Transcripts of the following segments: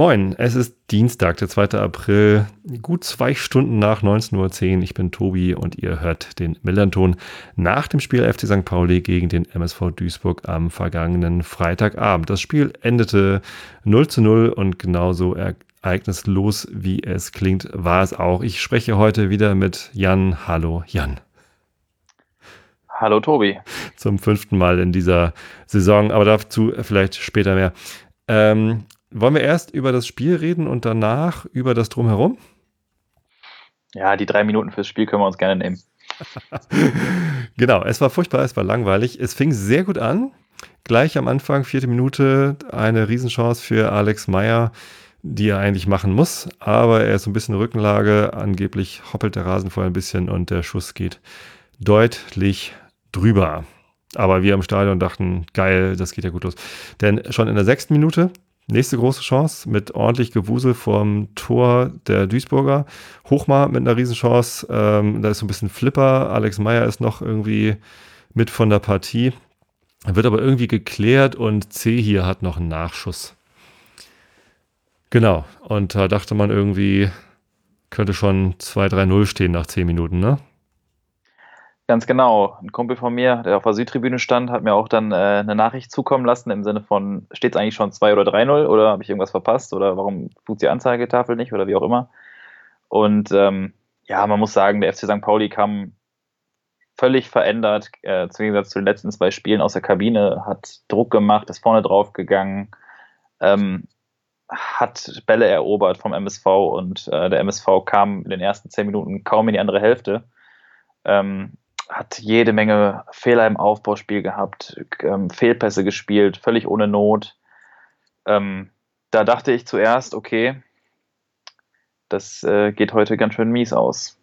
Moin, es ist Dienstag, der 2. April, gut zwei Stunden nach 19.10 Uhr. Ich bin Tobi und ihr hört den Millanton nach dem Spiel FC St. Pauli gegen den MSV Duisburg am vergangenen Freitagabend. Das Spiel endete 0 zu 0 und genauso ereignislos, wie es klingt, war es auch. Ich spreche heute wieder mit Jan. Hallo, Jan. Hallo, Tobi. Zum fünften Mal in dieser Saison, aber dazu vielleicht später mehr. Ähm, wollen wir erst über das Spiel reden und danach über das Drumherum? Ja, die drei Minuten fürs Spiel können wir uns gerne nehmen. genau, es war furchtbar, es war langweilig. Es fing sehr gut an. Gleich am Anfang, vierte Minute, eine Riesenchance für Alex Meyer, die er eigentlich machen muss, aber er ist so ein bisschen Rückenlage, angeblich hoppelt der Rasen vorher ein bisschen und der Schuss geht deutlich drüber. Aber wir im Stadion dachten, geil, das geht ja gut los. Denn schon in der sechsten Minute, nächste große Chance mit ordentlich Gewusel vom Tor der Duisburger. Hochmar mit einer Riesenchance, ähm, da ist so ein bisschen Flipper. Alex Meyer ist noch irgendwie mit von der Partie. Wird aber irgendwie geklärt und C hier hat noch einen Nachschuss. Genau. Und da dachte man irgendwie, könnte schon 2-3-0 stehen nach 10 Minuten, ne? Ganz genau. Ein Kumpel von mir, der auf der Südtribüne stand, hat mir auch dann äh, eine Nachricht zukommen lassen im Sinne von, steht es eigentlich schon 2 oder 3-0 oder habe ich irgendwas verpasst oder warum tut die Anzeigetafel nicht oder wie auch immer. Und ähm, ja, man muss sagen, der FC St. Pauli kam völlig verändert, äh, zum Gegensatz zu den letzten zwei Spielen aus der Kabine, hat Druck gemacht, ist vorne drauf gegangen, ähm, hat Bälle erobert vom MSV und äh, der MSV kam in den ersten zehn Minuten kaum in die andere Hälfte. Ähm, hat jede Menge Fehler im Aufbauspiel gehabt, ähm, Fehlpässe gespielt, völlig ohne Not. Ähm, da dachte ich zuerst, okay, das äh, geht heute ganz schön mies aus.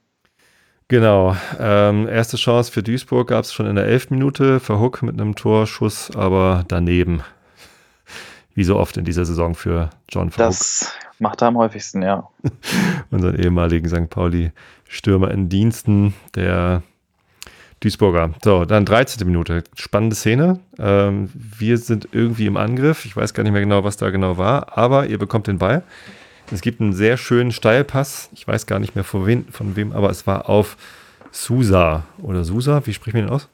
Genau. Ähm, erste Chance für Duisburg gab es schon in der 11. Minute. Verhook mit einem Torschuss, aber daneben wie so oft in dieser Saison für John Falk. Das macht er am häufigsten, ja. Unseren ehemaligen St. Pauli-Stürmer in Diensten, der Duisburger. So, dann 13. Minute. Spannende Szene. Ähm, wir sind irgendwie im Angriff. Ich weiß gar nicht mehr genau, was da genau war, aber ihr bekommt den Ball. Es gibt einen sehr schönen Steilpass. Ich weiß gar nicht mehr von, wen, von wem, aber es war auf Susa oder Susa. Wie spricht man den aus?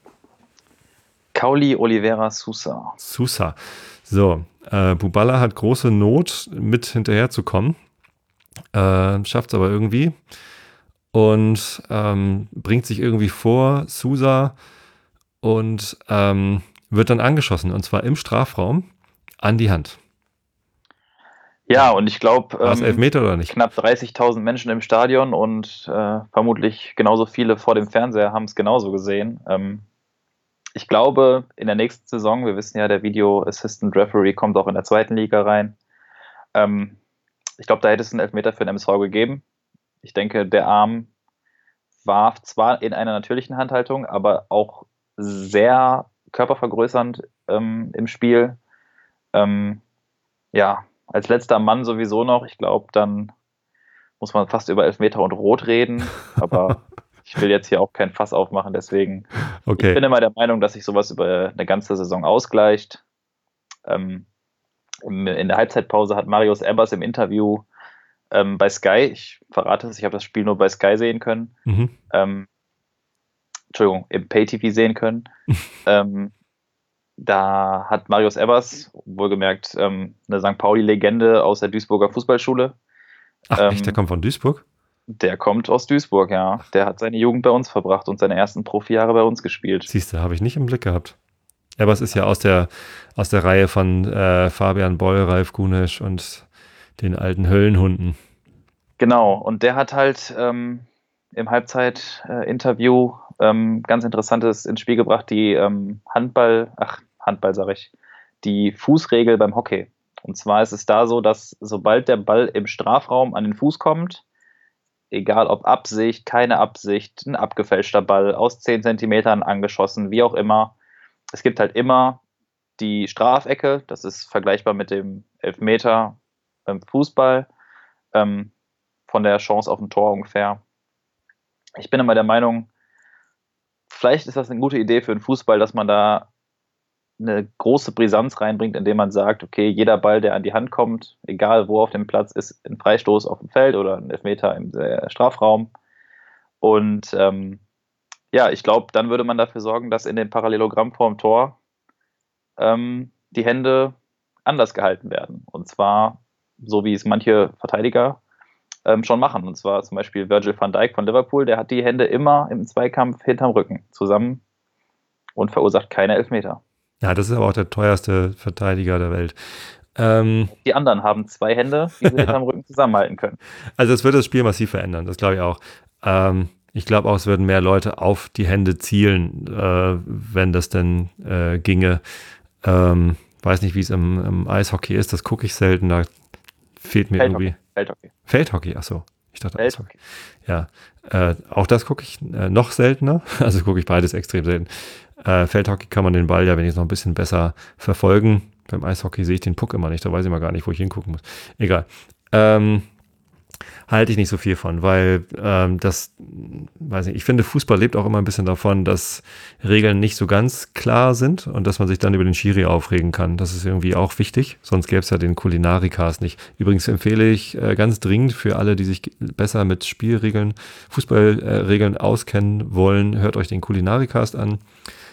Cauli Oliveira Susa. Susa. So, äh, Bubala hat große Not, mit hinterherzukommen. Äh, Schafft es aber irgendwie. Und ähm, bringt sich irgendwie vor, Susa, und ähm, wird dann angeschossen. Und zwar im Strafraum an die Hand. Ja, und ich glaube, ähm, knapp 30.000 Menschen im Stadion und äh, vermutlich genauso viele vor dem Fernseher haben es genauso gesehen. Ähm, ich glaube, in der nächsten Saison, wir wissen ja, der Video Assistant Referee kommt auch in der zweiten Liga rein. Ähm, ich glaube, da hätte es einen Elfmeter für den MSV gegeben. Ich denke, der Arm war zwar in einer natürlichen Handhaltung, aber auch sehr körpervergrößernd ähm, im Spiel. Ähm, ja, als letzter Mann sowieso noch. Ich glaube, dann muss man fast über Elfmeter und Rot reden. Aber ich will jetzt hier auch kein Fass aufmachen, deswegen. Okay. Ich bin immer der Meinung, dass sich sowas über eine ganze Saison ausgleicht. Ähm, in der Halbzeitpause hat Marius Ebers im Interview ähm, bei Sky, ich verrate es, ich habe das Spiel nur bei Sky sehen können, mhm. ähm, Entschuldigung, im Pay-TV sehen können. ähm, da hat Marius Ebers, wohlgemerkt, ähm, eine St. Pauli-Legende aus der Duisburger Fußballschule. Ach, echt, der ähm, kommt von Duisburg? Der kommt aus Duisburg, ja. Der hat seine Jugend bei uns verbracht und seine ersten Profijahre bei uns gespielt. Siehst du, habe ich nicht im Blick gehabt. Aber es ist ja aus der, aus der Reihe von äh, Fabian Boll, Ralf Gunesch und den alten Höllenhunden. Genau, und der hat halt ähm, im Halbzeit-Interview äh, ähm, ganz Interessantes ins Spiel gebracht, die ähm, Handball, ach, Handball sage ich, die Fußregel beim Hockey. Und zwar ist es da so, dass sobald der Ball im Strafraum an den Fuß kommt, egal ob Absicht, keine Absicht, ein abgefälschter Ball aus 10 Zentimetern angeschossen, wie auch immer. Es gibt halt immer die Strafecke, das ist vergleichbar mit dem Elfmeter beim Fußball. Ähm, von der Chance auf ein Tor ungefähr. Ich bin immer der Meinung, vielleicht ist das eine gute Idee für den Fußball, dass man da eine große Brisanz reinbringt, indem man sagt, okay, jeder Ball, der an die Hand kommt, egal wo auf dem Platz ist, ein Freistoß auf dem Feld oder ein Elfmeter im äh, Strafraum. Und ähm, ja, ich glaube, dann würde man dafür sorgen, dass in dem Parallelogramm vorm Tor ähm, die Hände anders gehalten werden. Und zwar so, wie es manche Verteidiger ähm, schon machen. Und zwar zum Beispiel Virgil van Dijk von Liverpool, der hat die Hände immer im Zweikampf hinterm Rücken zusammen und verursacht keine Elfmeter. Ja, das ist aber auch der teuerste Verteidiger der Welt. Ähm, die anderen haben zwei Hände, die sie hinterm Rücken zusammenhalten können. Also es wird das Spiel massiv verändern, das glaube ich auch. Ähm, ich glaube auch, es würden mehr Leute auf die Hände zielen, äh, wenn das denn äh, ginge. Ähm, weiß nicht, wie es im, im, Eishockey ist, das gucke ich selten, da fehlt mir irgendwie. Feldhockey. Feldhockey, achso. Ich dachte Feldhockey. Ja, äh, auch das gucke ich äh, noch seltener. Also gucke ich beides extrem selten. Äh, Feldhockey kann man den Ball ja wenigstens noch ein bisschen besser verfolgen. Beim Eishockey sehe ich den Puck immer nicht, da weiß ich mal gar nicht, wo ich hingucken muss. Egal. Ähm, halte ich nicht so viel von, weil ähm, das, weiß ich, ich finde, Fußball lebt auch immer ein bisschen davon, dass Regeln nicht so ganz klar sind und dass man sich dann über den Schiri aufregen kann. Das ist irgendwie auch wichtig, sonst gäbe es ja den Kulinarikast nicht. Übrigens empfehle ich äh, ganz dringend für alle, die sich besser mit Spielregeln, Fußballregeln äh, auskennen wollen, hört euch den Kulinarikast an.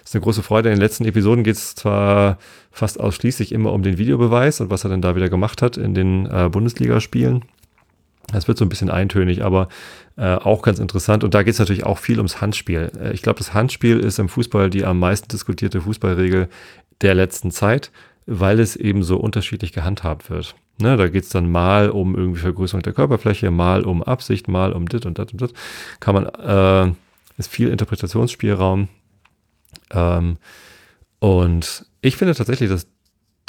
Ist eine große Freude. In den letzten Episoden geht es zwar fast ausschließlich immer um den Videobeweis und was er dann da wieder gemacht hat in den äh, Bundesligaspielen. Das wird so ein bisschen eintönig, aber äh, auch ganz interessant. Und da geht es natürlich auch viel ums Handspiel. Äh, ich glaube, das Handspiel ist im Fußball die am meisten diskutierte Fußballregel der letzten Zeit, weil es eben so unterschiedlich gehandhabt wird. Ne, da geht es dann mal um irgendwie Vergrößerung der Körperfläche, mal um Absicht, mal um dit und dat und dat. Kann man, äh, ist viel Interpretationsspielraum. Ähm, und ich finde tatsächlich, dass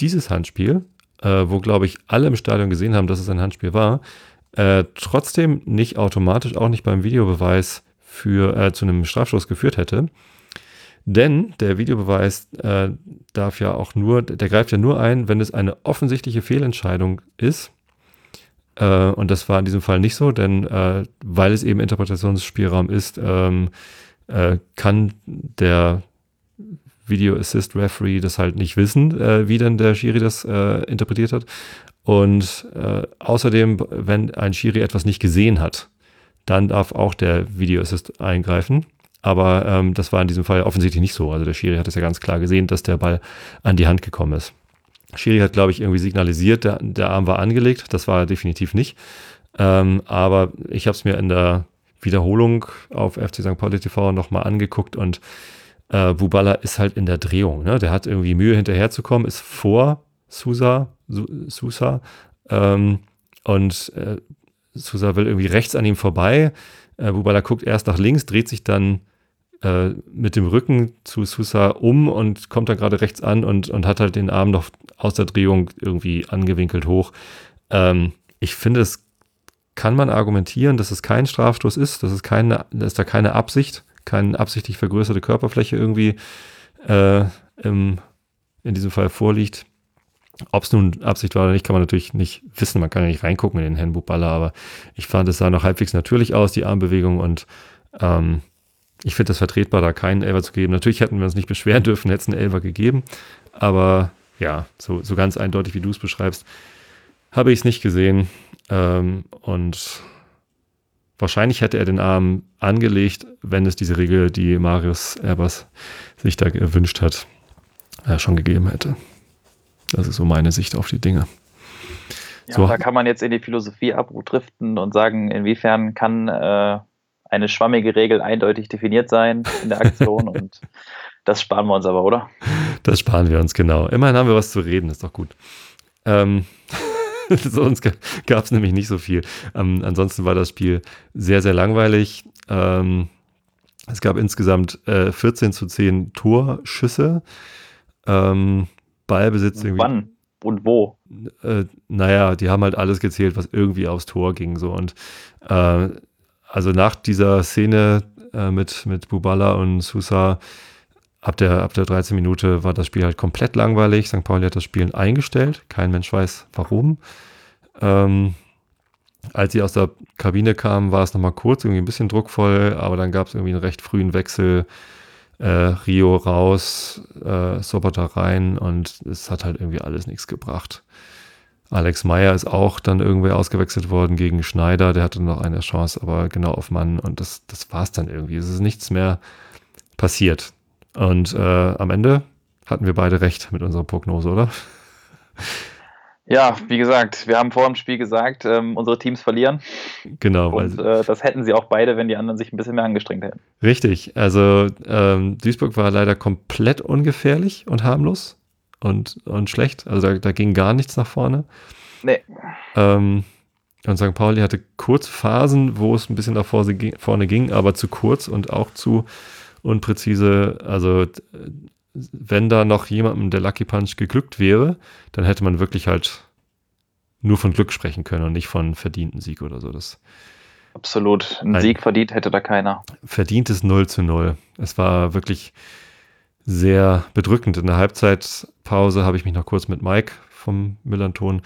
dieses Handspiel, äh, wo glaube ich alle im Stadion gesehen haben, dass es ein Handspiel war, äh, trotzdem nicht automatisch, auch nicht beim Videobeweis für, äh, zu einem Strafstoß geführt hätte. Denn der Videobeweis äh, darf ja auch nur, der greift ja nur ein, wenn es eine offensichtliche Fehlentscheidung ist. Äh, und das war in diesem Fall nicht so, denn äh, weil es eben Interpretationsspielraum ist, ähm, äh, kann der Video Assist Referee das halt nicht wissen, äh, wie denn der Schiri das interpretiert hat. Und äh, außerdem, wenn ein Schiri etwas nicht gesehen hat, dann darf auch der Video Assist eingreifen. Aber ähm, das war in diesem Fall offensichtlich nicht so. Also der Schiri hat es ja ganz klar gesehen, dass der Ball an die Hand gekommen ist. Schiri hat, glaube ich, irgendwie signalisiert, der, der Arm war angelegt. Das war definitiv nicht. Ähm, aber ich habe es mir in der Wiederholung auf FC St. Pauli TV nochmal angeguckt und äh, Bubala ist halt in der Drehung. Ne? Der hat irgendwie Mühe hinterherzukommen, ist vor Sousa, Sousa ähm, und äh, Sousa will irgendwie rechts an ihm vorbei. Äh, Bubala guckt erst nach links, dreht sich dann äh, mit dem Rücken zu Sousa um und kommt dann gerade rechts an und, und hat halt den Arm noch aus der Drehung irgendwie angewinkelt hoch. Ähm, ich finde, es kann man argumentieren, dass es kein Strafstoß ist, dass es keine, dass da keine Absicht, keine absichtlich vergrößerte Körperfläche irgendwie äh, im, in diesem Fall vorliegt. Ob es nun Absicht war oder nicht, kann man natürlich nicht wissen. Man kann ja nicht reingucken in den Herrn Baller, aber ich fand, es sah noch halbwegs natürlich aus, die Armbewegung und ähm, ich finde das vertretbar, da keinen Elfer zu geben. Natürlich hätten wir uns nicht beschweren dürfen, hätte es einen Elfer gegeben, aber ja, so, so ganz eindeutig, wie du es beschreibst, habe ich es nicht gesehen ähm, und wahrscheinlich hätte er den Arm angelegt, wenn es diese Regel, die Marius Erbers sich da gewünscht hat, äh, schon gegeben hätte. Das ist so meine Sicht auf die Dinge. Ja, so. Da kann man jetzt in die Philosophie abdriften und sagen, inwiefern kann äh, eine schwammige Regel eindeutig definiert sein in der Aktion und das sparen wir uns aber, oder? Das sparen wir uns, genau. Immerhin haben wir was zu reden, ist doch gut. Ähm, sonst gab es nämlich nicht so viel. Ähm, ansonsten war das Spiel sehr, sehr langweilig. Ähm, es gab insgesamt äh, 14 zu 10 Torschüsse. Ähm, Ballbesitz irgendwie. Wann und wo? Äh, naja, die haben halt alles gezählt, was irgendwie aufs Tor ging. So und äh, also nach dieser Szene äh, mit, mit Bubala und Sousa ab der, ab der 13 Minute war das Spiel halt komplett langweilig. St. Pauli hat das Spielen eingestellt. Kein Mensch weiß warum. Ähm, Als sie aus der Kabine kamen, war es nochmal kurz, irgendwie ein bisschen druckvoll, aber dann gab es irgendwie einen recht frühen Wechsel. Äh, Rio raus, äh, Sobota rein und es hat halt irgendwie alles nichts gebracht. Alex Meyer ist auch dann irgendwie ausgewechselt worden gegen Schneider, der hatte noch eine Chance, aber genau auf Mann und das, das war es dann irgendwie. Es ist nichts mehr passiert. Und äh, am Ende hatten wir beide recht mit unserer Prognose, oder? Ja, wie gesagt, wir haben vor dem Spiel gesagt, ähm, unsere Teams verlieren. Genau. Und äh, das hätten sie auch beide, wenn die anderen sich ein bisschen mehr angestrengt hätten. Richtig. Also ähm, Duisburg war leider komplett ungefährlich und harmlos und, und schlecht. Also da, da ging gar nichts nach vorne. Nee. Ähm, und St. Pauli hatte kurze Phasen, wo es ein bisschen nach vorne ging, aber zu kurz und auch zu unpräzise. Also wenn da noch jemandem der Lucky Punch geglückt wäre, dann hätte man wirklich halt nur von Glück sprechen können und nicht von verdienten Sieg oder so. Das Absolut. Ein, Sieg verdient hätte da keiner. Verdientes 0 zu 0. Es war wirklich sehr bedrückend. In der Halbzeitpause habe ich mich noch kurz mit Mike vom Millanton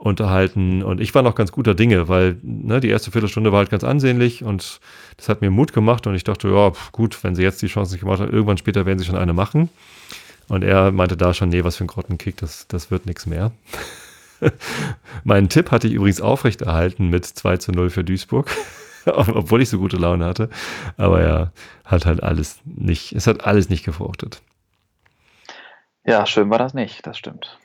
unterhalten und ich war noch ganz guter Dinge, weil ne, die erste Viertelstunde war halt ganz ansehnlich und das hat mir Mut gemacht und ich dachte, ja, gut, wenn sie jetzt die Chance nicht gemacht haben, irgendwann später werden sie schon eine machen. Und er meinte da schon, nee, was für ein Grottenkick, das, das wird nichts mehr. Meinen Tipp hatte ich übrigens aufrechterhalten mit 2 zu 0 für Duisburg, obwohl ich so gute Laune hatte. Aber ja, hat halt alles nicht, es hat alles nicht gefruchtet. Ja, schön war das nicht, das stimmt.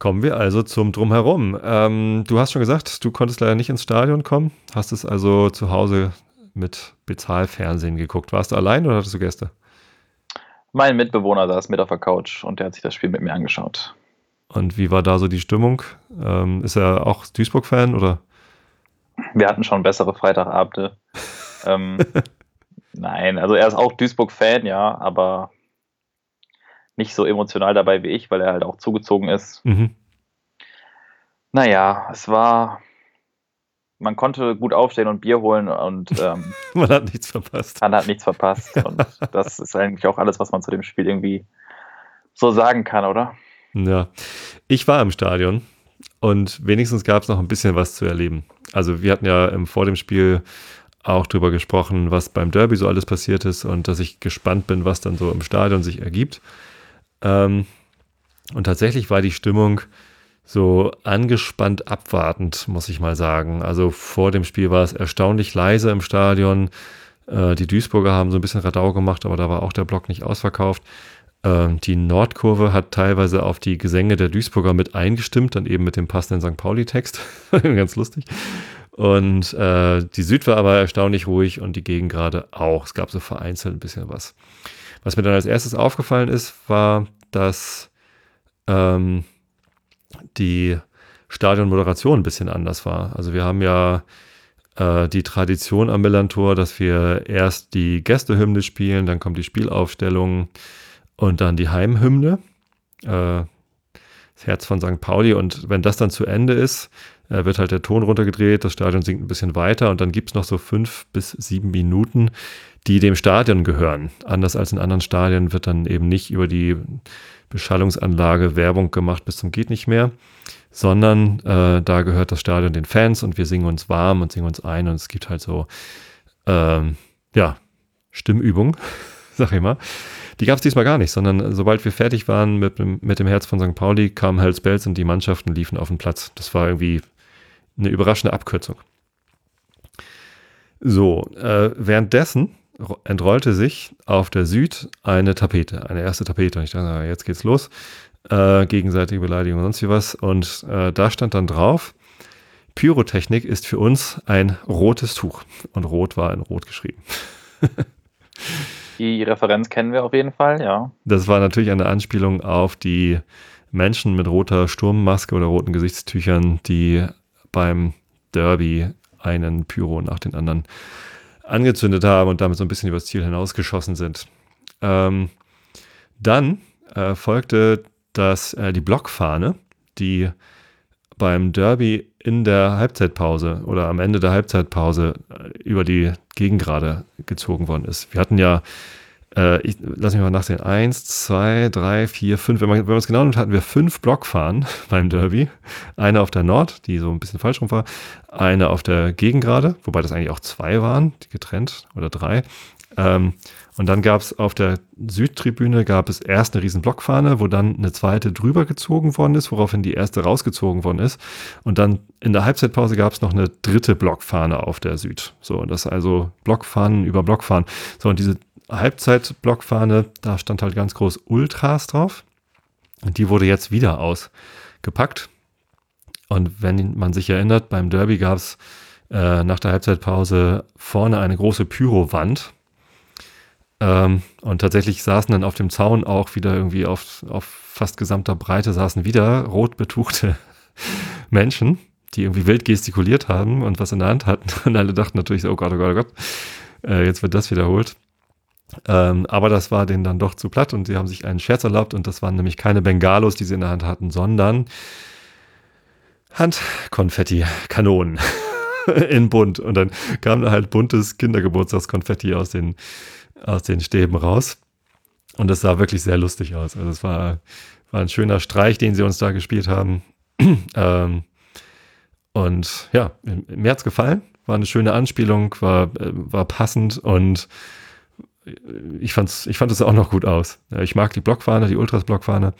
Kommen wir also zum Drumherum. Ähm, du hast schon gesagt, du konntest leider nicht ins Stadion kommen, hast es also zu Hause mit Bezahlfernsehen geguckt. Warst du allein oder hattest du Gäste? Mein Mitbewohner saß mit auf der Couch und der hat sich das Spiel mit mir angeschaut. Und wie war da so die Stimmung? Ähm, ist er auch Duisburg-Fan oder? Wir hatten schon bessere Freitagabende. ähm, nein, also er ist auch Duisburg-Fan, ja, aber nicht so emotional dabei wie ich, weil er halt auch zugezogen ist. Mhm. Naja, es war. Man konnte gut aufstehen und Bier holen und ähm, man hat nichts verpasst. Man hat nichts verpasst. Und das ist eigentlich auch alles, was man zu dem Spiel irgendwie so sagen kann, oder? Ja. Ich war im Stadion und wenigstens gab es noch ein bisschen was zu erleben. Also wir hatten ja ähm, vor dem Spiel auch drüber gesprochen, was beim Derby so alles passiert ist und dass ich gespannt bin, was dann so im Stadion sich ergibt. Ähm, und tatsächlich war die Stimmung so angespannt abwartend, muss ich mal sagen. Also vor dem Spiel war es erstaunlich leise im Stadion. Äh, die Duisburger haben so ein bisschen Radau gemacht, aber da war auch der Block nicht ausverkauft. Äh, die Nordkurve hat teilweise auf die Gesänge der Duisburger mit eingestimmt, dann eben mit dem passenden St. Pauli-Text. Ganz lustig. Und äh, die Süd war aber erstaunlich ruhig und die Gegend gerade auch. Es gab so vereinzelt ein bisschen was. Was mir dann als erstes aufgefallen ist, war, dass ähm, die Stadionmoderation ein bisschen anders war. Also wir haben ja äh, die Tradition am Millantor, dass wir erst die Gästehymne spielen, dann kommt die Spielaufstellung und dann die Heimhymne. Äh, das Herz von St. Pauli. Und wenn das dann zu Ende ist, wird halt der Ton runtergedreht, das Stadion singt ein bisschen weiter und dann gibt es noch so fünf bis sieben Minuten, die dem Stadion gehören. Anders als in anderen Stadien wird dann eben nicht über die Beschallungsanlage Werbung gemacht bis zum geht nicht mehr, sondern äh, da gehört das Stadion den Fans und wir singen uns warm und singen uns ein und es gibt halt so, ähm, ja, Stimmübung, sag ich mal. Die gab es diesmal gar nicht, sondern sobald wir fertig waren mit, mit dem Herz von St. Pauli, kam Hells Bells und die Mannschaften liefen auf den Platz. Das war irgendwie eine überraschende Abkürzung. So, äh, währenddessen entrollte sich auf der Süd eine Tapete, eine erste Tapete. Und ich dachte, jetzt geht's los. Äh, gegenseitige Beleidigung und sonst wie was. Und äh, da stand dann drauf, Pyrotechnik ist für uns ein rotes Tuch. Und rot war in rot geschrieben. die Referenz kennen wir auf jeden Fall, ja. Das war natürlich eine Anspielung auf die Menschen mit roter Sturmmaske oder roten Gesichtstüchern, die beim Derby einen Pyro nach den anderen angezündet haben und damit so ein bisschen übers Ziel hinausgeschossen sind. Ähm, dann äh, folgte das, äh, die Blockfahne, die beim Derby in der Halbzeitpause oder am Ende der Halbzeitpause äh, über die Gegengrade gezogen worden ist. Wir hatten ja äh, ich, lass mich mal nachsehen, eins, zwei, drei, vier, fünf, wenn man, es genau nimmt, hatten wir fünf Blockfahren beim Derby. Eine auf der Nord, die so ein bisschen falsch rum war, eine auf der Gegengrade, wobei das eigentlich auch zwei waren, getrennt, oder drei. Ähm, und dann gab es auf der Südtribüne gab es erst eine riesen Blockfahne, wo dann eine zweite drüber gezogen worden ist, woraufhin die erste rausgezogen worden ist. Und dann in der Halbzeitpause gab es noch eine dritte Blockfahne auf der Süd. So, und das also Blockfahnen über Blockfahnen. So, und diese Halbzeit-Blockfahne, da stand halt ganz groß Ultras drauf. Und die wurde jetzt wieder ausgepackt. Und wenn man sich erinnert, beim Derby gab es äh, nach der Halbzeitpause vorne eine große Pyrowand ähm, und tatsächlich saßen dann auf dem Zaun auch wieder irgendwie auf, auf fast gesamter Breite saßen wieder rot betuchte Menschen, die irgendwie wild gestikuliert haben und was in der Hand hatten. Und alle dachten natürlich so, oh Gott, oh Gott, oh Gott, äh, jetzt wird das wiederholt. Ähm, aber das war denen dann doch zu platt und sie haben sich einen Scherz erlaubt und das waren nämlich keine Bengalos, die sie in der Hand hatten, sondern Handkonfetti, Kanonen in bunt. Und dann kam da halt buntes Kindergeburtstagskonfetti aus den aus den Stäben raus. Und das sah wirklich sehr lustig aus. Also es war, war ein schöner Streich, den sie uns da gespielt haben. ähm, und ja, mir hat es gefallen. War eine schöne Anspielung, war, war passend und ich, fand's, ich fand es auch noch gut aus. Ich mag die Blockfahne, die Ultras-Blockfahne.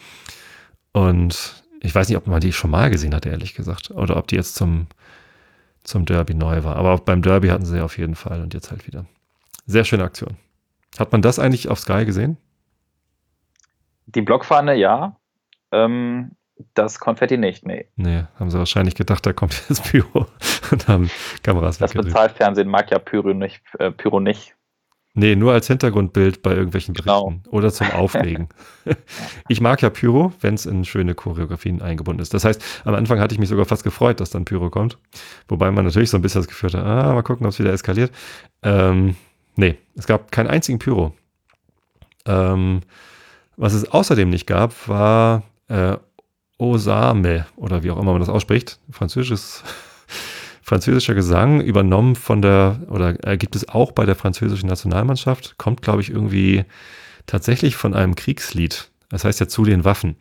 Und ich weiß nicht, ob man die schon mal gesehen hat, ehrlich gesagt. Oder ob die jetzt zum, zum Derby neu war. Aber auch beim Derby hatten sie auf jeden Fall und jetzt halt wieder. Sehr schöne Aktion. Hat man das eigentlich auf Sky gesehen? Die Blockfahne, ja. Ähm, das Konfetti nicht, nee. Nee, haben sie wahrscheinlich gedacht, da kommt das Pyro und haben Kameras Das Bezahlfernsehen mag ja Pyro nicht. Äh, Pyro nicht. Nee, nur als Hintergrundbild bei irgendwelchen genau. Berichten oder zum Auflegen. ich mag ja Pyro, wenn es in schöne Choreografien eingebunden ist. Das heißt, am Anfang hatte ich mich sogar fast gefreut, dass dann Pyro kommt. Wobei man natürlich so ein bisschen das Gefühl hat, ah, mal gucken, ob es wieder eskaliert. Ähm, Nee, es gab keinen einzigen Pyro. Ähm, was es außerdem nicht gab, war äh, Osame oder wie auch immer man das ausspricht. Französisches, französischer Gesang, übernommen von der, oder äh, gibt es auch bei der französischen Nationalmannschaft, kommt, glaube ich, irgendwie tatsächlich von einem Kriegslied. Das heißt ja zu den Waffen.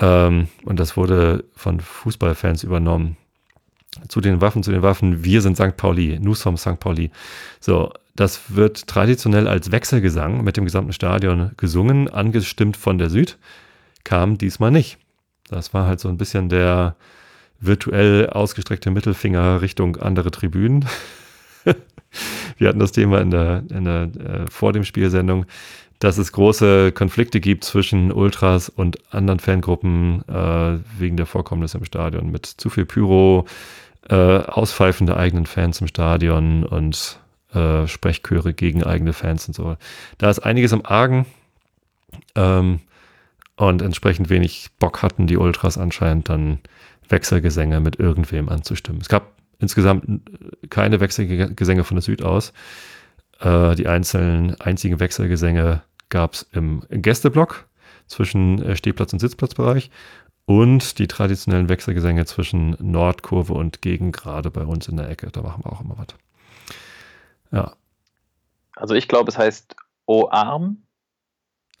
Ähm, und das wurde von Fußballfans übernommen. Zu den Waffen, zu den Waffen, wir sind St. Pauli, nous sommes St. Pauli. So, das wird traditionell als Wechselgesang mit dem gesamten Stadion gesungen, angestimmt von der Süd, kam diesmal nicht. Das war halt so ein bisschen der virtuell ausgestreckte Mittelfinger Richtung andere Tribünen. Wir hatten das Thema in der, in der äh, vor dem Spielsendung, dass es große Konflikte gibt zwischen Ultras und anderen Fangruppen äh, wegen der Vorkommnisse im Stadion mit zu viel Pyro, äh, Auspfeifen der eigenen Fans im Stadion und äh, Sprechchöre gegen eigene Fans und so. Da ist einiges im Argen ähm, und entsprechend wenig Bock hatten die Ultras anscheinend dann Wechselgesänge mit irgendwem anzustimmen. Es gab insgesamt keine Wechselgesänge von der Süd aus. Äh, die einzelnen einzigen Wechselgesänge gab es im Gästeblock zwischen äh, Stehplatz und Sitzplatzbereich und die traditionellen Wechselgesänge zwischen Nordkurve und Gegengrade bei uns in der Ecke. Da machen wir auch immer was. Ja. Also ich glaube, es heißt O-Arm.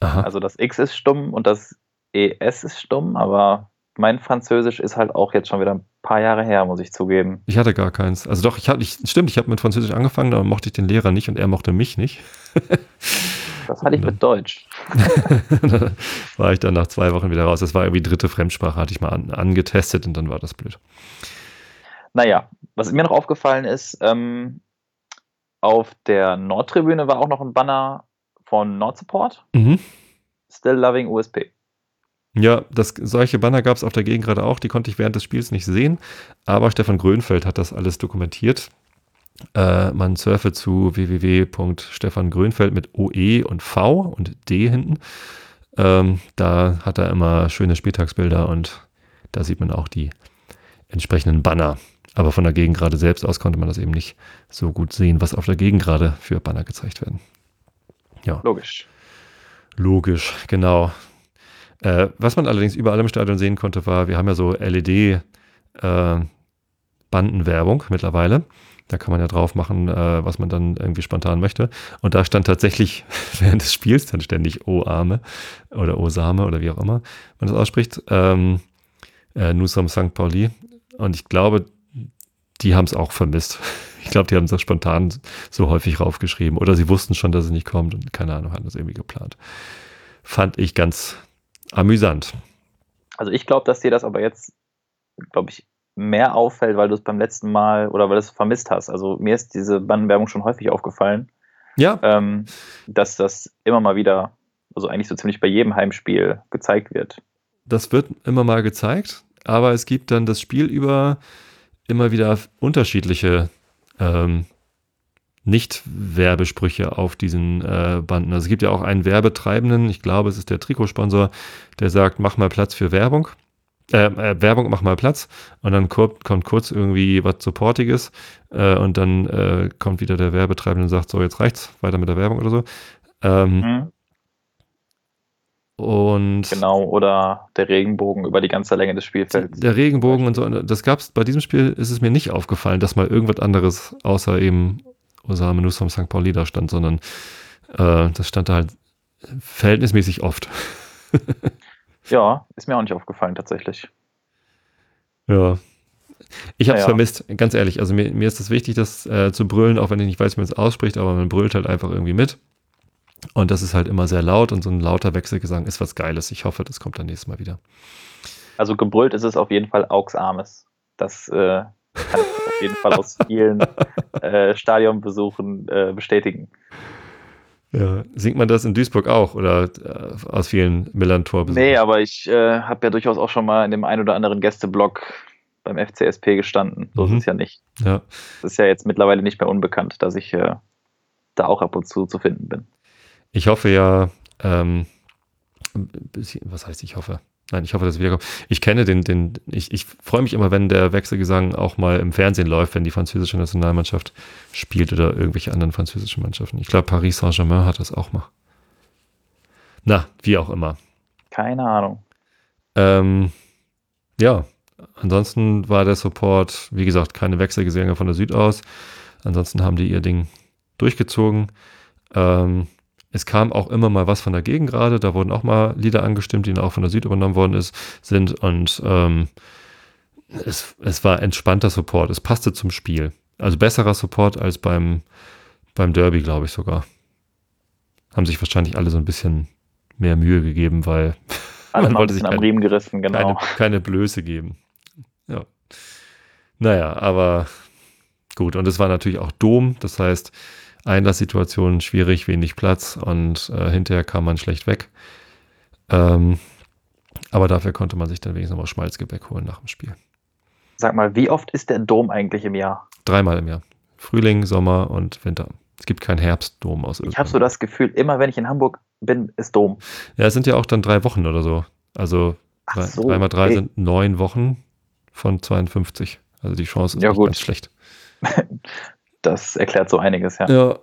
Also das X ist stumm und das ES ist stumm, aber mein Französisch ist halt auch jetzt schon wieder ein paar Jahre her, muss ich zugeben. Ich hatte gar keins. Also doch, ich hatte, ich, stimmt, ich habe mit Französisch angefangen, aber mochte ich den Lehrer nicht und er mochte mich nicht. das hatte ich mit Deutsch. war ich dann nach zwei Wochen wieder raus. Das war irgendwie dritte Fremdsprache, hatte ich mal an, angetestet und dann war das blöd. Naja, was mir noch aufgefallen ist, ähm, auf der Nordtribüne war auch noch ein Banner von Nordsupport. Mhm. Still Loving USP. Ja, das, solche Banner gab es auf der Gegend gerade auch, die konnte ich während des Spiels nicht sehen, aber Stefan Grönfeld hat das alles dokumentiert. Äh, man surfe zu www.stefangrönfeld mit OE und V und D hinten. Ähm, da hat er immer schöne Spieltagsbilder und da sieht man auch die entsprechenden Banner. Aber von der Gegend gerade selbst aus konnte man das eben nicht so gut sehen, was auf der Gegend gerade für Banner gezeigt werden. Ja. Logisch. Logisch, genau. Äh, was man allerdings überall im Stadion sehen konnte, war, wir haben ja so LED, äh, mittlerweile. Da kann man ja drauf machen, äh, was man dann irgendwie spontan möchte. Und da stand tatsächlich während des Spiels dann ständig O Arme oder O Same oder wie auch immer man das ausspricht. Ähm, äh, Nusam St. Pauli. Und ich glaube, die haben es auch vermisst. Ich glaube, die haben es spontan so häufig raufgeschrieben. Oder sie wussten schon, dass es nicht kommt und keine Ahnung, hatten das irgendwie geplant. Fand ich ganz amüsant. Also ich glaube, dass dir das aber jetzt, glaube ich, mehr auffällt, weil du es beim letzten Mal oder weil du es vermisst hast. Also mir ist diese Bandenwerbung schon häufig aufgefallen. Ja. Ähm, dass das immer mal wieder, also eigentlich so ziemlich bei jedem Heimspiel gezeigt wird. Das wird immer mal gezeigt, aber es gibt dann das Spiel über immer wieder unterschiedliche ähm, nicht-Werbesprüche auf diesen äh, Banden. Also es gibt ja auch einen Werbetreibenden, ich glaube, es ist der Trikotsponsor, der sagt, mach mal Platz für Werbung. Äh, äh, Werbung, mach mal Platz. Und dann kommt, kurz irgendwie was Supportiges äh, und dann äh, kommt wieder der Werbetreibende und sagt, so, jetzt reicht's, weiter mit der Werbung oder so. Ähm, Mhm. Und Genau, oder der Regenbogen über die ganze Länge des Spielfelds. der Regenbogen und so, das gab's bei diesem Spiel ist es mir nicht aufgefallen, dass mal irgendwas anderes außer eben Osama Nus vom St. Pauli da stand, sondern äh, das stand da halt verhältnismäßig oft. Ja, ist mir auch nicht aufgefallen tatsächlich. Ja. Ich habe es Ja, vermisst, ganz ehrlich. Also mir, mir ist es wichtig, das äh, zu brüllen, auch wenn ich nicht weiß, wie man es ausspricht, aber man brüllt halt einfach irgendwie mit. Und das ist halt immer sehr laut und so ein lauter Wechselgesang ist was Geiles. Ich hoffe, das kommt dann nächstes Mal wieder. Also gebrüllt ist es auf jeden Fall Augs Armes. Das äh, kann ich auf jeden Fall aus vielen äh, Stadionbesuchen äh, bestätigen. Ja. Singt man das in Duisburg auch oder äh, aus vielen Millantor? Nee, aber ich äh, habe ja durchaus auch schon mal in dem ein oder anderen Gästeblock beim FCSP gestanden. So Mhm. ist es ja nicht. Ja. Das ist ja jetzt mittlerweile nicht mehr unbekannt, dass ich äh, da auch ab und zu zu finden bin. Ich hoffe ja, ähm, was heißt ich hoffe? Nein, ich hoffe, dass es wiederkommt. Ich kenne den, den, ich, ich freue mich immer, wenn der Wechselgesang auch mal im Fernsehen läuft, wenn die französische Nationalmannschaft spielt oder irgendwelche anderen französischen Mannschaften. Ich glaube, Paris Saint-Germain hat das auch mal. Na, wie auch immer. Keine Ahnung. Ähm, ja, ansonsten war der Support, wie gesagt, keine Wechselgesänge von der Süd aus. Ansonsten haben die ihr Ding durchgezogen. Ähm, es kam auch immer mal was von der Gegend gerade. Da wurden auch mal Lieder angestimmt, die dann auch von der Süd übernommen worden ist, sind. Und ähm, es, es war entspannter Support. Es passte zum Spiel. Also besserer Support als beim, beim Derby, glaube ich sogar. Haben sich wahrscheinlich alle so ein bisschen mehr Mühe gegeben, weil Alle Man wollte sich am keine- Riemen gerissen, genau. keine, keine Blöße geben. Ja. Naja, aber gut. Und es war natürlich auch Dom. Das heißt, Einlasssituation schwierig, wenig Platz und äh, hinterher kam man schlecht weg. Ähm, aber dafür konnte man sich dann wenigstens noch mal Schmalzgebäck holen nach dem Spiel. Sag mal, wie oft ist der Dom eigentlich im Jahr? Dreimal im Jahr. Frühling, Sommer und Winter. Es gibt keinen Herbstdom aus Ich habe so das Gefühl, immer wenn ich in Hamburg bin, ist Dom. Ja, es sind ja auch dann drei Wochen oder so. Also Ach drei, so, drei mal drei okay. sind neun Wochen von 52. Also die Chance ist Ja, nicht gut. ganz schlecht. Das erklärt so einiges, ja. Ja,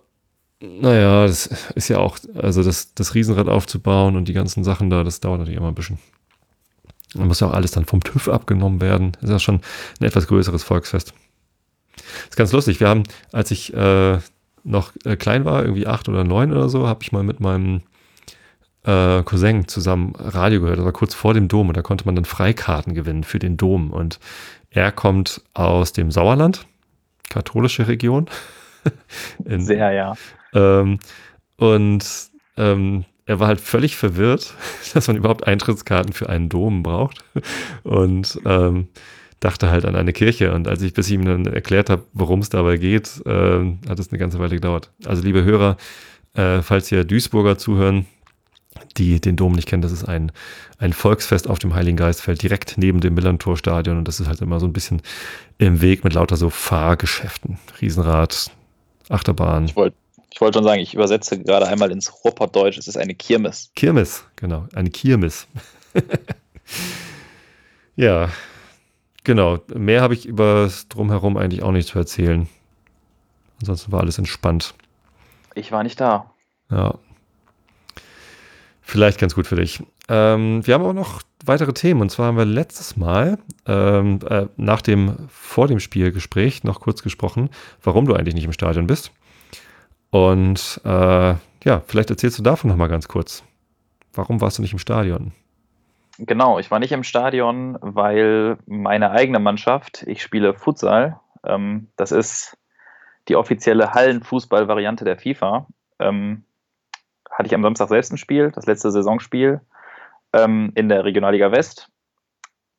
naja, das ist ja auch, also das, das Riesenrad aufzubauen und die ganzen Sachen da, das dauert natürlich immer ein bisschen. Da muss ja auch alles dann vom TÜV abgenommen werden. Das ist ja schon ein etwas größeres Volksfest. ist ganz lustig. Wir haben, als ich äh, noch äh, klein war, irgendwie acht oder neun oder so, habe ich mal mit meinem äh, Cousin zusammen Radio gehört. Das war kurz vor dem Dom und da konnte man dann Freikarten gewinnen für den Dom. Und er kommt aus dem Sauerland, katholische Region. In, Sehr, ja. ähm, und ähm, er war halt völlig verwirrt, dass man überhaupt Eintrittskarten für einen Dom braucht. Und ähm, dachte halt an eine Kirche. Und als ich bis ihm dann erklärt habe, worum es dabei geht, ähm, hat es eine ganze Weile gedauert. Also liebe Hörer, äh, falls ihr Duisburger zuhören, die den Dom nicht kennen, das ist ein, ein Volksfest auf dem Heiligen Geistfeld, direkt neben dem Millantor-Stadion. Und das ist halt immer so ein bisschen im Weg mit lauter so Fahrgeschäften. Riesenrad, Achterbahn. Ich wollte ich wollt schon sagen, ich übersetze gerade einmal ins Ruhrpottdeutsch. Es ist eine Kirmes. Kirmes, genau, eine Kirmes. ja, genau. Mehr habe ich über Drumherum eigentlich auch nicht zu erzählen. Ansonsten war alles entspannt. Ich war nicht da. Ja. Vielleicht ganz gut für dich. Ähm, wir haben auch noch weitere Themen. Und zwar haben wir letztes Mal ähm, äh, nach dem, vor dem Spielgespräch noch kurz gesprochen, warum du eigentlich nicht im Stadion bist. Und äh, ja, vielleicht erzählst du davon nochmal ganz kurz. Warum warst du nicht im Stadion? Genau, ich war nicht im Stadion, weil meine eigene Mannschaft, ich spiele Futsal, ähm, das ist die offizielle Hallenfußball-Variante der FIFA. Ähm, hatte ich am Samstag selbst ein Spiel, das letzte Saisonspiel ähm, in der Regionalliga West.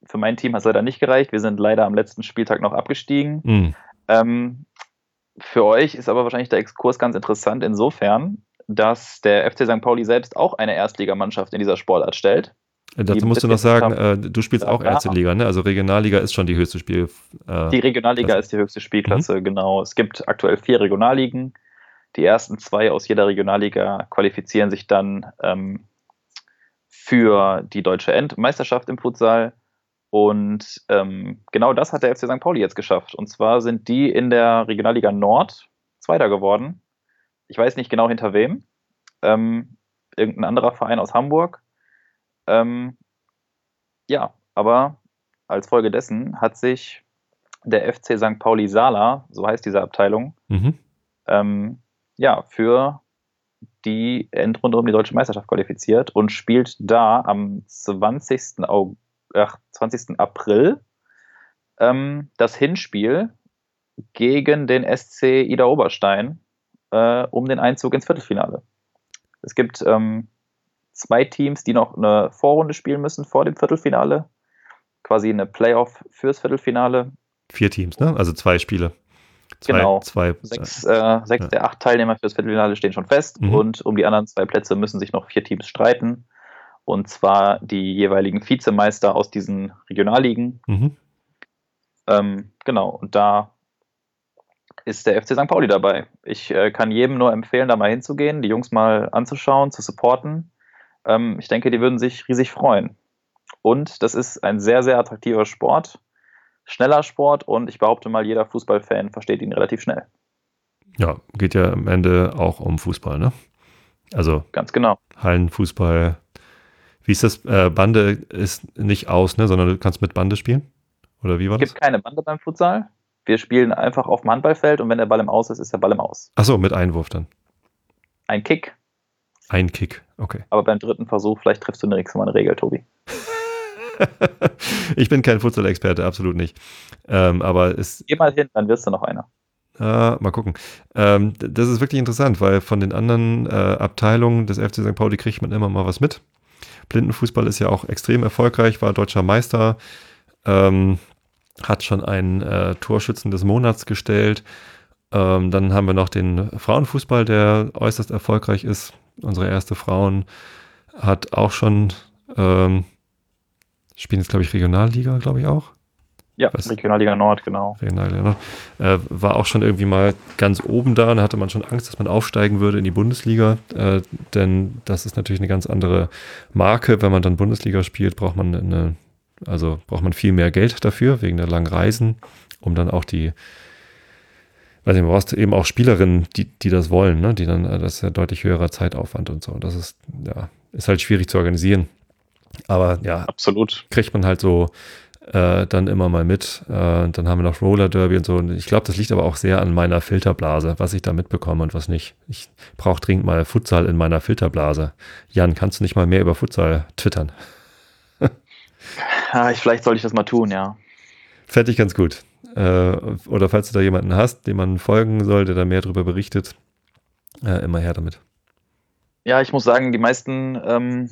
Für mein Team hat es leider nicht gereicht. Wir sind leider am letzten Spieltag noch abgestiegen. Mhm. Ähm, für euch ist aber wahrscheinlich der Exkurs ganz interessant insofern, dass der FC St. Pauli selbst auch eine Erstligamannschaft in dieser Sportart stellt. Äh, dazu musst du noch sagen, äh, du spielst auch Erste Liga, ne? Also Regionalliga ist schon die höchste Spiel. Äh, die Regionalliga Klasse. ist die höchste Spielklasse, mhm. genau. Es gibt aktuell vier Regionalligen. Die ersten zwei aus jeder Regionalliga qualifizieren sich dann ähm, für die deutsche Endmeisterschaft im Futsal. Und ähm, genau das hat der FC St. Pauli jetzt geschafft. Und zwar sind die in der Regionalliga Nord Zweiter geworden. Ich weiß nicht genau hinter wem. Ähm, irgendein anderer Verein aus Hamburg. Ähm, ja, aber als Folge dessen hat sich der FC St. Pauli Sala, so heißt diese Abteilung, mhm. ähm, ja, für die Endrunde um die deutsche Meisterschaft qualifiziert und spielt da am 20. August, ach, 20. April ähm, das Hinspiel gegen den SC Ida Oberstein äh, um den Einzug ins Viertelfinale. Es gibt ähm, zwei Teams, die noch eine Vorrunde spielen müssen vor dem Viertelfinale. Quasi eine Playoff fürs Viertelfinale. Vier Teams, ne? Also zwei Spiele. Zwei, genau. Zwei, sechs, äh, sechs ja. der acht Teilnehmer fürs Viertelfinale stehen schon fest mhm. und um die anderen zwei Plätze müssen sich noch vier Teams streiten. Und zwar die jeweiligen Vizemeister aus diesen Regionalligen. Mhm. Ähm, genau, und da ist der FC St. Pauli dabei. Ich äh, kann jedem nur empfehlen, da mal hinzugehen, die Jungs mal anzuschauen, zu supporten. Ähm, ich denke, die würden sich riesig freuen. Und das ist ein sehr, sehr attraktiver Sport schneller Sport und ich behaupte mal, jeder Fußballfan versteht ihn relativ schnell. Ja, geht ja am Ende auch um Fußball, ne? Also ganz genau. Hallenfußball. Wie ist das? Äh, Bande ist nicht aus, ne? Sondern du kannst mit Bande spielen? Oder wie war das? Es gibt keine Bande beim Futsal. Wir spielen einfach auf dem Handballfeld und wenn der Ball im Aus ist, ist der Ball im Aus. Achso, mit Einwurf dann. Ein Kick. Ein Kick, okay. Aber beim dritten Versuch, vielleicht triffst du nächstes Mal eine Regel, Tobi. ich bin kein Futsal-Experte, absolut nicht. Ähm, aber es. Geh mal hin, dann wirst du noch einer. Äh, mal gucken. Ähm, das ist wirklich interessant, weil von den anderen äh, Abteilungen des FC St. Pauli kriegt man immer mal was mit. Blindenfußball ist ja auch extrem erfolgreich, war deutscher Meister, ähm, hat schon einen äh, Torschützen des Monats gestellt. Ähm, dann haben wir noch den Frauenfußball, der äußerst erfolgreich ist. Unsere erste Frauen hat auch schon ähm, Spielen jetzt, glaube ich, Regionalliga, glaube ich auch. Ja, Was? Regionalliga Nord, genau. Regionalliga Nord. Äh, war auch schon irgendwie mal ganz oben da und hatte man schon Angst, dass man aufsteigen würde in die Bundesliga. Äh, denn das ist natürlich eine ganz andere Marke. Wenn man dann Bundesliga spielt, braucht man eine, also braucht man viel mehr Geld dafür, wegen der langen Reisen, um dann auch die, weiß nicht, man brauchst eben auch Spielerinnen, die, die das wollen, ne? die dann, äh, das ist ja deutlich höherer Zeitaufwand und so. Und das ist, ja, ist halt schwierig zu organisieren. Aber ja, absolut. Kriegt man halt so äh, dann immer mal mit. Äh, dann haben wir noch Roller Derby und so. Und ich glaube, das liegt aber auch sehr an meiner Filterblase, was ich da mitbekomme und was nicht. Ich brauche dringend mal Futsal in meiner Filterblase. Jan, kannst du nicht mal mehr über Futsal twittern? ich, vielleicht sollte ich das mal tun, ja. Fände ich ganz gut. Äh, oder falls du da jemanden hast, dem man folgen soll, der da mehr darüber berichtet, äh, immer her damit. Ja, ich muss sagen, die meisten ähm,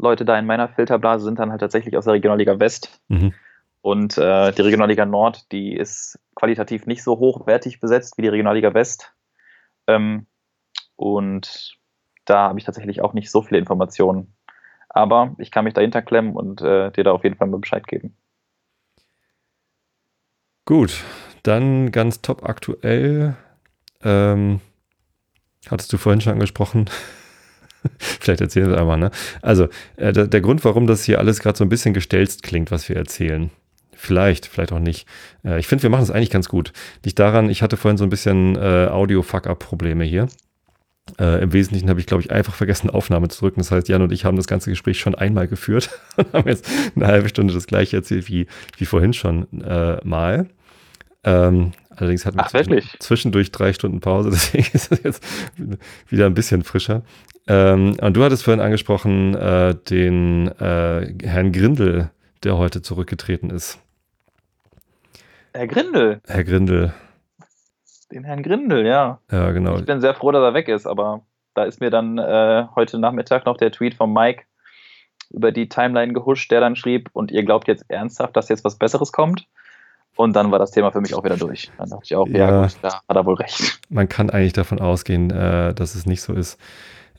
Leute da in meiner Filterblase sind dann halt tatsächlich aus der Regionalliga West. Mhm. Und äh, die Regionalliga Nord, die ist qualitativ nicht so hochwertig besetzt wie die Regionalliga West. Ähm, und da habe ich tatsächlich auch nicht so viele Informationen. Aber ich kann mich dahinter klemmen und äh, dir da auf jeden Fall mal Bescheid geben. Gut, dann ganz top aktuell. Ähm, hattest du vorhin schon angesprochen, Vielleicht erzählen Sie einmal, ne? Also, äh, der, der, Grund, warum das hier alles gerade so ein bisschen gestelzt klingt, was wir erzählen. Vielleicht, vielleicht auch nicht. Äh, ich finde, wir machen es eigentlich ganz gut. Liegt daran, ich hatte vorhin so ein bisschen äh, Audio-Fuck-Up-Probleme hier. Äh, Im Wesentlichen habe ich, glaube ich, einfach vergessen, Aufnahme zu drücken. Das heißt, Jan und ich haben das ganze Gespräch schon einmal geführt und haben jetzt eine halbe Stunde das gleiche erzählt wie, wie vorhin schon äh, mal. Ähm, allerdings hatten wir Ach, wirklich? zwischendurch drei Stunden Pause, deswegen ist es jetzt wieder ein bisschen frischer. Ähm, und du hattest vorhin angesprochen äh, den äh, Herrn Grindel, der heute zurückgetreten ist. Herr Grindel. Herr Grindel. Den Herrn Grindel, ja. Ja, genau. Ich bin sehr froh, dass er weg ist, aber da ist mir dann äh, heute Nachmittag noch der Tweet von Mike über die Timeline gehuscht, der dann schrieb, und ihr glaubt jetzt ernsthaft, dass jetzt was Besseres kommt? Und dann war das Thema für mich auch wieder durch. Dann dachte ich auch, ja, Ja. gut, da hat er wohl recht. Man kann eigentlich davon ausgehen, äh, dass es nicht so ist.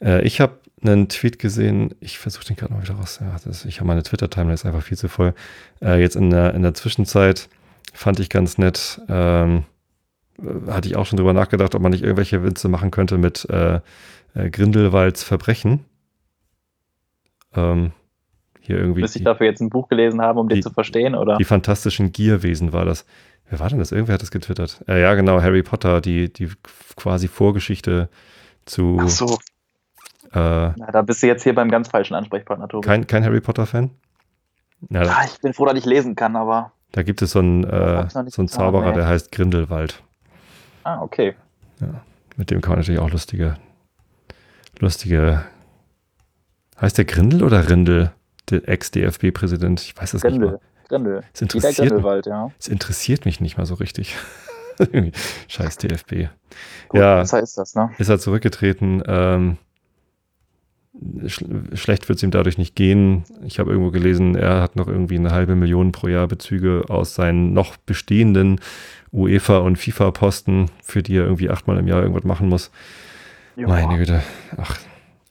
Äh, ich habe einen Tweet gesehen, ich versuche den gerade mal wieder raus. Ja, das, ich habe meine Twitter-Timeline ist einfach viel zu voll. Äh, jetzt in der, in der Zwischenzeit fand ich ganz nett, ähm, äh, hatte ich auch schon drüber nachgedacht, ob man nicht irgendwelche Witze machen könnte mit äh, Grindelwalds Verbrechen. Ähm, hier irgendwie. Müsste ich dafür jetzt ein Buch gelesen haben, um den die- zu verstehen, oder? die fantastischen Gierwesen war das. Wer war denn das? Irgendwer hat das getwittert. Äh, ja, genau, Harry Potter, die, die quasi Vorgeschichte zu Ach so, äh, na, da bist du jetzt hier beim ganz falschen Ansprechpartner, Tobi. kein, kein Harry Potter-Fan. Ja, Ah, ich bin froh, dass ich lesen kann, aber. da gibt es so einen, äh, so einen getan, Zauberer, nee. der heißt Grindelwald. Ah, okay. Mit dem kann man natürlich auch lustige, lustige. Heißt der Grindel oder Rindel? Der Ex-DFB-Präsident. Ich weiß das nicht mal. Grindel. Es interessiert, mich- ja. es interessiert mich nicht mal so richtig. Scheiß DFB. Gut, Ja. besser ist das, ne? ist er zurückgetreten. Ähm, sch schlecht wird es ihm dadurch nicht gehen. Ich habe irgendwo gelesen, er hat noch irgendwie eine halbe Million pro Jahr Bezüge aus seinen noch bestehenden UEFA- und FIFA-Posten, für die er irgendwie achtmal im Jahr irgendwas machen muss. Ja. Meine Güte. Ach,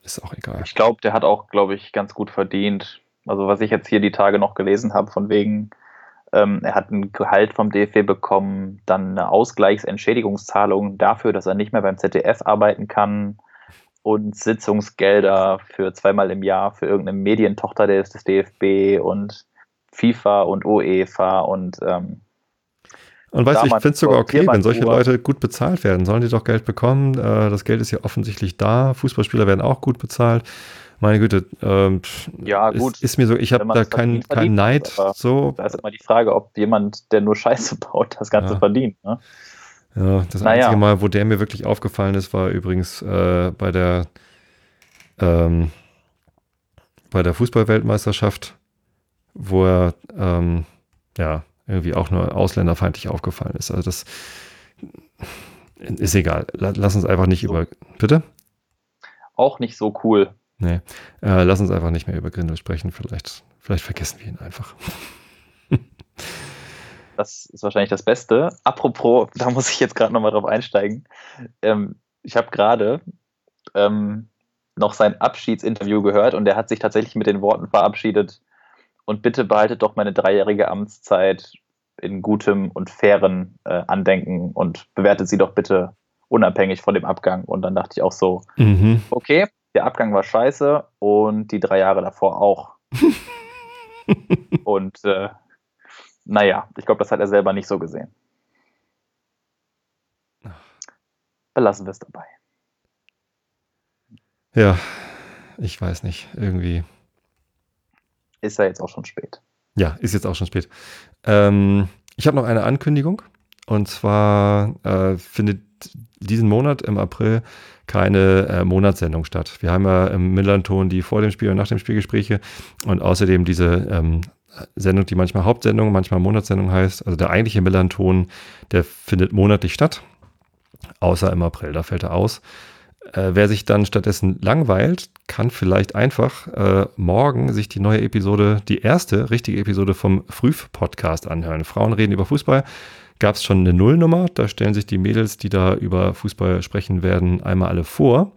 ist auch egal. Ich glaube, der hat auch, glaube ich, ganz gut verdient. Also was ich jetzt hier die Tage noch gelesen habe, von wegen, ähm, er hat ein Gehalt vom DFB bekommen, dann eine Ausgleichsentschädigungszahlung dafür, dass er nicht mehr beim ZDF arbeiten kann und Sitzungsgelder für zweimal im Jahr für irgendeine Medientochter des, des DFB und FIFA und UEFA und ähm, Und weißt du, ich finde es sogar okay, wenn solche. Leute gut bezahlt werden. Sollen die doch Geld bekommen? Äh, das Geld ist ja offensichtlich da. Fußballspieler werden auch gut bezahlt. Meine Güte, ähm, Ja, gut. Ist, ist mir so, ich habe da keinen kein Neid. So, da ist immer die Frage, ob jemand, der nur Scheiße baut, das Ganze Ja. verdient. Ne? Ja, das Naja. einzige Mal, wo der mir wirklich aufgefallen ist, war übrigens äh, bei der ähm, bei der Fußballweltmeisterschaft, wo er ähm, ja irgendwie auch nur ausländerfeindlich aufgefallen ist. Also das ist egal. La- Lass uns einfach nicht So. über bitte. Auch nicht so cool. Nee, äh, lass uns einfach nicht mehr über Grindel sprechen. Vielleicht, vielleicht vergessen wir ihn einfach. Das ist wahrscheinlich das Beste. Apropos, da muss ich jetzt gerade nochmal drauf einsteigen. Ähm, ich habe gerade ähm, noch sein Abschiedsinterview gehört und er hat sich tatsächlich mit den Worten verabschiedet. Und bitte behaltet doch meine dreijährige Amtszeit in gutem und fairen äh, Andenken und bewertet sie doch bitte unabhängig von dem Abgang. Und dann dachte ich auch so, Mhm. okay, der Abgang war scheiße und die drei Jahre davor auch. und äh, naja, ich glaube, das hat er selber nicht so gesehen. Belassen wir es dabei. Ja, ich weiß nicht. Irgendwie. Ist ja jetzt auch schon spät. Ja, ist jetzt auch schon spät. Ähm, ich habe noch eine Ankündigung. Und zwar äh, findet diesen Monat im April keine äh, Monatssendung statt. Wir haben ja im Millanton die vor dem Spiel und nach dem Spiel Gespräche und außerdem diese ähm, Sendung, die manchmal Hauptsendung, manchmal Monatssendung heißt. Also der eigentliche Millanton, der findet monatlich statt, außer im April, da fällt er aus. Äh, wer sich dann stattdessen langweilt, kann vielleicht einfach äh, morgen sich die neue Episode, die erste richtige Episode vom Früh-Podcast anhören. Frauen reden über Fußball. Gab es schon eine Nullnummer, da stellen sich die Mädels, die da über Fußball sprechen werden, einmal alle vor.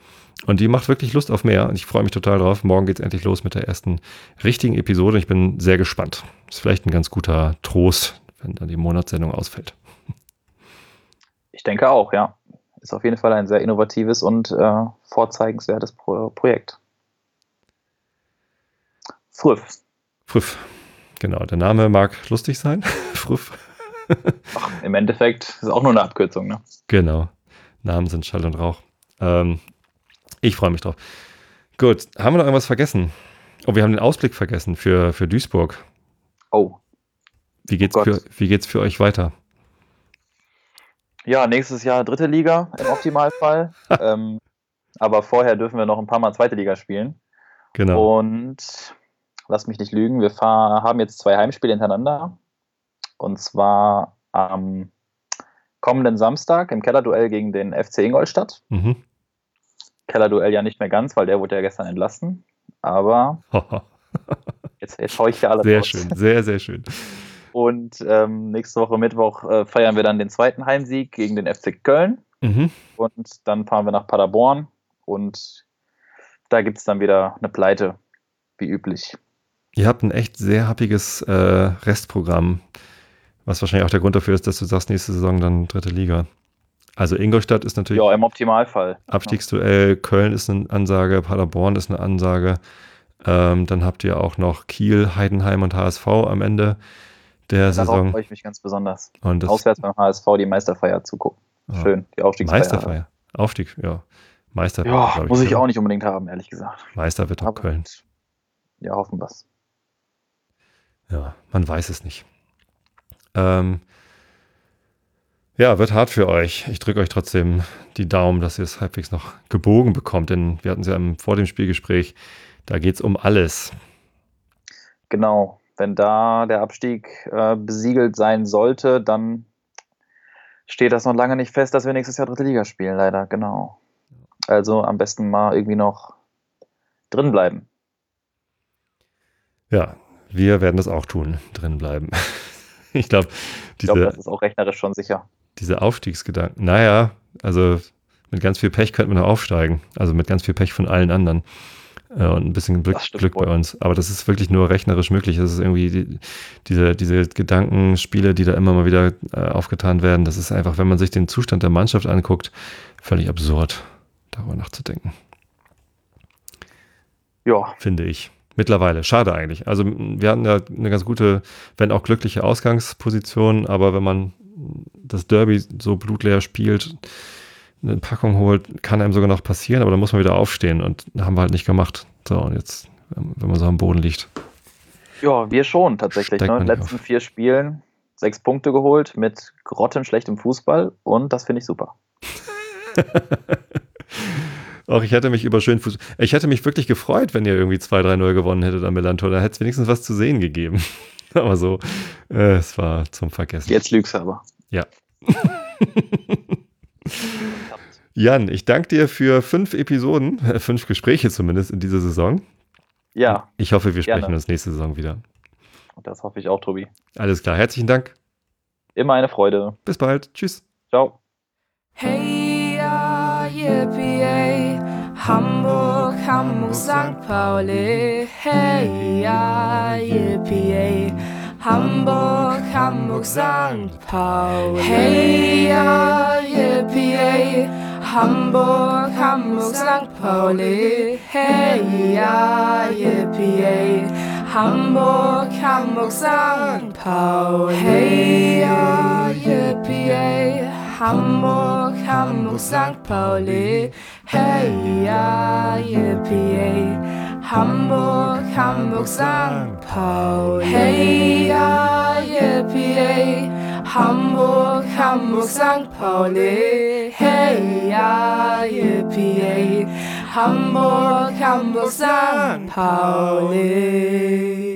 Und die macht wirklich Lust auf mehr. Und ich freue mich total drauf. Morgen geht es endlich los mit der ersten richtigen Episode. Ich bin sehr gespannt. Ist vielleicht ein ganz guter Trost, wenn dann die Monatssendung ausfällt. Ich denke auch, ja. Ist auf jeden Fall ein sehr innovatives und äh, vorzeigenswertes Pro Projekt. Früff. Früff. Genau, der Name mag lustig sein. Früff. Ach, Im Endeffekt ist auch nur eine Abkürzung, ne? Genau. Namen sind Schall und Rauch. Ähm, Ich freue mich drauf. Gut, haben wir noch irgendwas vergessen? Oh, wir haben den Ausblick vergessen für, für Duisburg. Oh. Wie geht's, Oh für, wie geht's für euch weiter? Ja, nächstes Jahr dritte Liga im Optimalfall. ähm, aber vorher dürfen wir noch ein paar Mal zweite Liga spielen. Genau. Und lass mich nicht lügen, wir fahr, haben jetzt zwei Heimspiele hintereinander. Und zwar am kommenden Samstag im Kellerduell gegen den FC Ingolstadt. Mhm. Kellerduell ja nicht mehr ganz, weil der wurde ja gestern entlassen. Aber jetzt, jetzt hau ich ja alles Sehr raus. schön, sehr, sehr schön. Und ähm, nächste Woche Mittwoch äh, feiern wir dann den zweiten Heimsieg gegen den FC Köln. Mhm. Und dann fahren wir nach Paderborn. Und da gibt es dann wieder eine Pleite, wie üblich. Ihr habt ein echt sehr happiges äh, Restprogramm, was wahrscheinlich auch der Grund dafür ist, dass du sagst, nächste Saison dann dritte Liga. Also Ingolstadt ist natürlich Ja, im Optimalfall. Abstiegsduell, Köln ist eine Ansage, Paderborn ist eine Ansage. Ähm, dann habt ihr auch noch Kiel, Heidenheim und HSV am Ende der Darauf Saison. freue ich mich ganz besonders. Und das Auswärts beim HSV die Meisterfeier zugucken. Ja. Schön, die Aufstiegsfeier. Meisterfeier. Aufstieg, ja. Meister, Ja, glaub muss ich auch nicht unbedingt haben, ehrlich gesagt. Meister wird doch Aber Köln. Ja, hoffen wir's. Ja, man weiß es nicht. Ähm, ja, wird hart für euch. Ich drücke euch trotzdem die Daumen, dass ihr es halbwegs noch gebogen bekommt, denn wir hatten es ja im, vor dem Spielgespräch, da geht es um alles. Genau. Wenn da der Abstieg äh, besiegelt sein sollte, dann steht das noch lange nicht fest, dass wir nächstes Jahr dritte Liga spielen, leider. Genau. Also am besten mal irgendwie noch drin bleiben. Ja, wir werden das auch tun, drin bleiben. ich glaube, diese, das ist auch rechnerisch schon sicher. diese Aufstiegsgedanken, naja, also mit ganz viel Pech könnten wir noch aufsteigen. Also mit ganz viel Pech von allen anderen. Äh, und ein bisschen Glück, Glück bei uns. Aber das ist wirklich nur rechnerisch möglich. Das ist irgendwie die, diese, diese Gedankenspiele, die da immer mal wieder äh, aufgetan werden. Das ist einfach, wenn man sich den Zustand der Mannschaft anguckt, völlig absurd, darüber nachzudenken, Ja, finde ich. Mittlerweile. Schade eigentlich. Also wir hatten ja eine ganz gute, wenn auch glückliche Ausgangsposition, aber wenn man das Derby so blutleer spielt, eine Packung holt, kann einem sogar noch passieren, aber dann muss man wieder aufstehen und haben wir halt nicht gemacht. So, und jetzt, ähm, wenn man so am Boden liegt. ja wir schon tatsächlich. Ne? In den letzten auf. vier Spielen sechs Punkte geholt mit grottenschlechtem Fußball und das finde ich super. Auch ich hätte mich über schön Fuß. Ich hätte mich wirklich gefreut, wenn ihr irgendwie 2-3-0 gewonnen hättet am Melantor. Da hätte es wenigstens was zu sehen gegeben. aber so, äh, es war zum Vergessen. Jetzt lügst du aber. Jan, ich danke dir für fünf Episoden, fünf Gespräche zumindest in dieser Saison. Ja, Ich hoffe, wir sprechen Gerne. uns nächste Saison wieder. und das hoffe ich auch, Tobi. Alles klar, herzlichen Dank. Immer eine Freude. Bis bald. Tschüss. Ciao. Hey ja, yippie, Hamburg, Hamburg, St. Pauli. Hey ja, yippie, Hamburg, Hamburg, St. Pauli. Hey ja, yippie, Hamburg, Hamburg, St. Pauli. Hey ja, yippie, Hamburg, Hamburg, St. Pauli. Hey ja, yippie. Hamburg, Hamburg, St. Pauli. Hey, ja, yippie. Hamburg, Hamburg, St. Pauli. Hey, ja, yippie. Hamburg, Hamburg, St. Pauli. Hey, ja, yippie. Hamburg, Hamburg, St. Pauli.